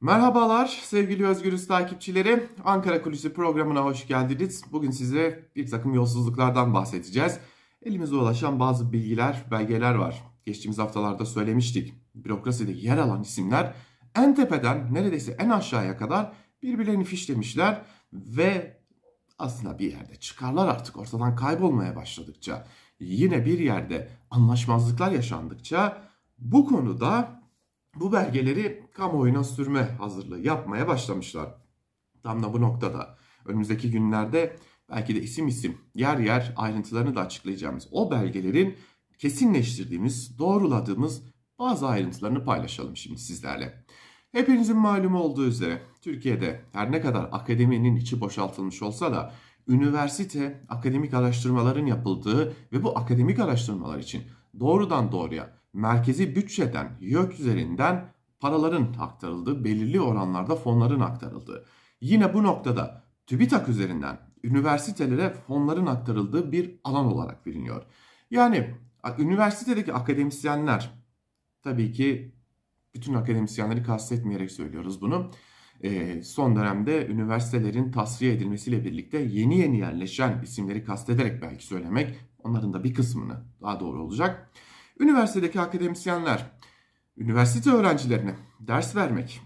Merhabalar sevgili Özgürüz takipçileri. Ankara Kulisi programına hoş geldiniz. Bugün size bir takım yolsuzluklardan bahsedeceğiz. Elimize ulaşan bazı bilgiler, belgeler var. Geçtiğimiz haftalarda söylemiştik. Bürokraside yer alan isimler en tepeden neredeyse en aşağıya kadar birbirlerini fişlemişler ve aslında bir yerde çıkarlar artık ortadan kaybolmaya başladıkça yine bir yerde anlaşmazlıklar yaşandıkça bu konuda bu belgeleri kamuoyuna sürme hazırlığı yapmaya başlamışlar. Tam da bu noktada önümüzdeki günlerde belki de isim isim yer yer ayrıntılarını da açıklayacağımız o belgelerin kesinleştirdiğimiz, doğruladığımız bazı ayrıntılarını paylaşalım şimdi sizlerle. Hepinizin malumu olduğu üzere Türkiye'de her ne kadar akademinin içi boşaltılmış olsa da üniversite akademik araştırmaların yapıldığı ve bu akademik araştırmalar için doğrudan doğruya merkezi bütçeden, YÖK üzerinden paraların aktarıldığı, belirli oranlarda fonların aktarıldığı. Yine bu noktada TÜBİTAK üzerinden üniversitelere fonların aktarıldığı bir alan olarak biliniyor. Yani üniversitedeki akademisyenler tabii ki bütün akademisyenleri kastetmeyerek söylüyoruz bunu. E, son dönemde üniversitelerin tasfiye edilmesiyle birlikte yeni yeni yerleşen isimleri kastederek belki söylemek onların da bir kısmını daha doğru olacak. Üniversitedeki akademisyenler üniversite öğrencilerine ders vermek,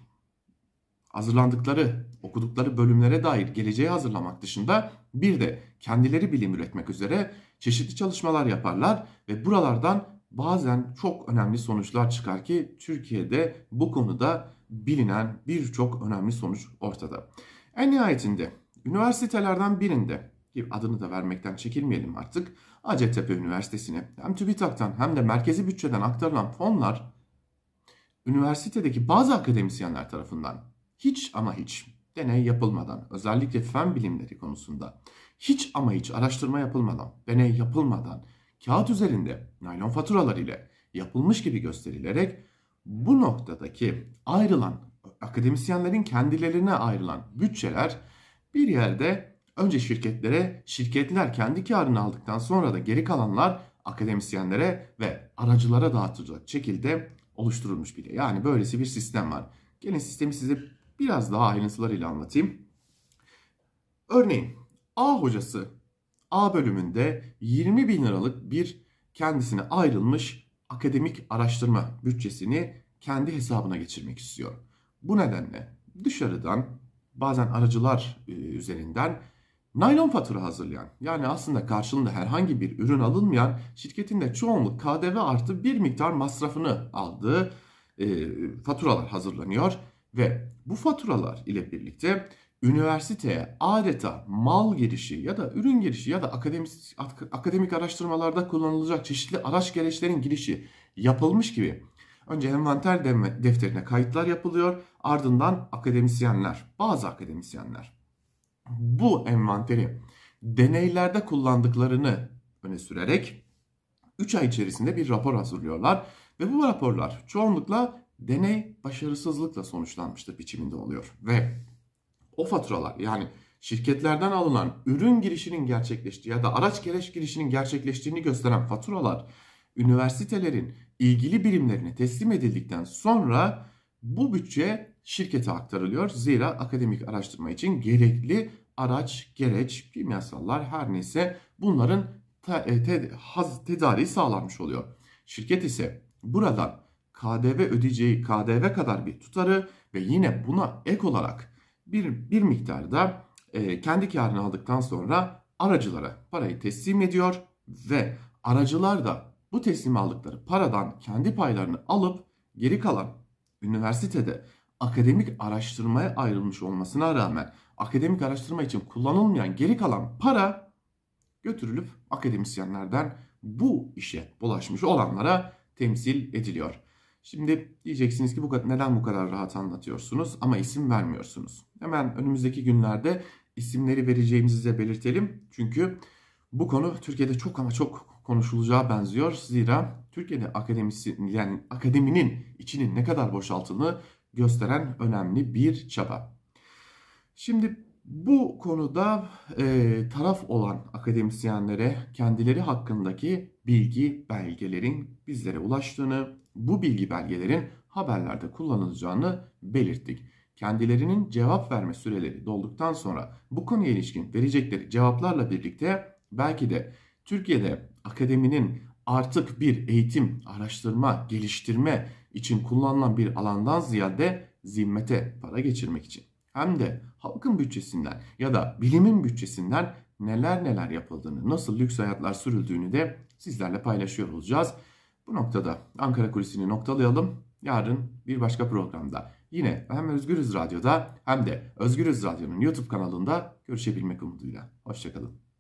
hazırlandıkları, okudukları bölümlere dair geleceği hazırlamak dışında bir de kendileri bilim üretmek üzere çeşitli çalışmalar yaparlar ve buralardan bazen çok önemli sonuçlar çıkar ki Türkiye'de bu konuda bilinen birçok önemli sonuç ortada. En nihayetinde üniversitelerden birinde ki adını da vermekten çekinmeyelim artık. Hacettepe Üniversitesi'ne hem TÜBİTAK'tan hem de merkezi bütçeden aktarılan fonlar üniversitedeki bazı akademisyenler tarafından hiç ama hiç deney yapılmadan özellikle fen bilimleri konusunda hiç ama hiç araştırma yapılmadan, deney yapılmadan kağıt üzerinde naylon faturalar ile yapılmış gibi gösterilerek bu noktadaki ayrılan akademisyenlerin kendilerine ayrılan bütçeler bir yerde önce şirketlere, şirketler kendi karını aldıktan sonra da geri kalanlar akademisyenlere ve aracılara dağıtılacak şekilde oluşturulmuş bile. Yani böylesi bir sistem var. Gelin sistemi size biraz daha ayrıntılarıyla anlatayım. Örneğin A hocası A bölümünde 20 bin liralık bir kendisine ayrılmış akademik araştırma bütçesini kendi hesabına geçirmek istiyor. Bu nedenle dışarıdan bazen aracılar üzerinden naylon fatura hazırlayan yani aslında karşılığında herhangi bir ürün alınmayan şirketin de çoğunluk KDV artı bir miktar masrafını aldığı e, faturalar hazırlanıyor ve bu faturalar ile birlikte üniversiteye adeta mal girişi ya da ürün girişi ya da akademik, akademik araştırmalarda kullanılacak çeşitli araç gereçlerin girişi yapılmış gibi önce envanter defterine kayıtlar yapılıyor ardından akademisyenler bazı akademisyenler bu envanteri deneylerde kullandıklarını öne sürerek 3 ay içerisinde bir rapor hazırlıyorlar ve bu raporlar çoğunlukla deney başarısızlıkla sonuçlanmıştır biçiminde oluyor ve o faturalar yani şirketlerden alınan ürün girişinin gerçekleştiği ya da araç gereç girişinin gerçekleştiğini gösteren faturalar üniversitelerin ilgili birimlerine teslim edildikten sonra bu bütçe şirkete aktarılıyor. Zira akademik araştırma için gerekli araç, gereç, kimyasallar her neyse bunların te, haz, tedariği sağlanmış oluyor. Şirket ise buradan KDV ödeyeceği KDV kadar bir tutarı ve yine buna ek olarak bir, bir miktarda e, kendi karını aldıktan sonra aracılara parayı teslim ediyor ve aracılar da bu teslim aldıkları paradan kendi paylarını alıp geri kalan üniversitede akademik araştırmaya ayrılmış olmasına rağmen akademik araştırma için kullanılmayan geri kalan para götürülüp akademisyenlerden bu işe bulaşmış olanlara temsil ediliyor. Şimdi diyeceksiniz ki bu neden bu kadar rahat anlatıyorsunuz ama isim vermiyorsunuz. Hemen önümüzdeki günlerde isimleri vereceğimizi size belirtelim. Çünkü bu konu Türkiye'de çok ama çok konuşulacağı benziyor. Zira Türkiye'de akademisi yani akademinin içinin ne kadar boşaltıldığını gösteren önemli bir çaba. Şimdi bu konuda e, taraf olan akademisyenlere kendileri hakkındaki bilgi belgelerin bizlere ulaştığını bu bilgi belgelerin haberlerde kullanılacağını belirttik. kendilerinin cevap verme süreleri dolduktan sonra bu konuya ilişkin verecekleri cevaplarla birlikte belki de Türkiye'de akademinin artık bir eğitim, araştırma, geliştirme için kullanılan bir alandan ziyade zimmete para geçirmek için hem de halkın bütçesinden ya da bilimin bütçesinden neler neler yapıldığını, nasıl lüks hayatlar sürüldüğünü de sizlerle paylaşıyor olacağız. Bu noktada Ankara Kulisi'ni noktalayalım. Yarın bir başka programda yine hem Özgürüz Radyo'da hem de Özgürüz Radyo'nun YouTube kanalında görüşebilmek umuduyla. Hoşçakalın.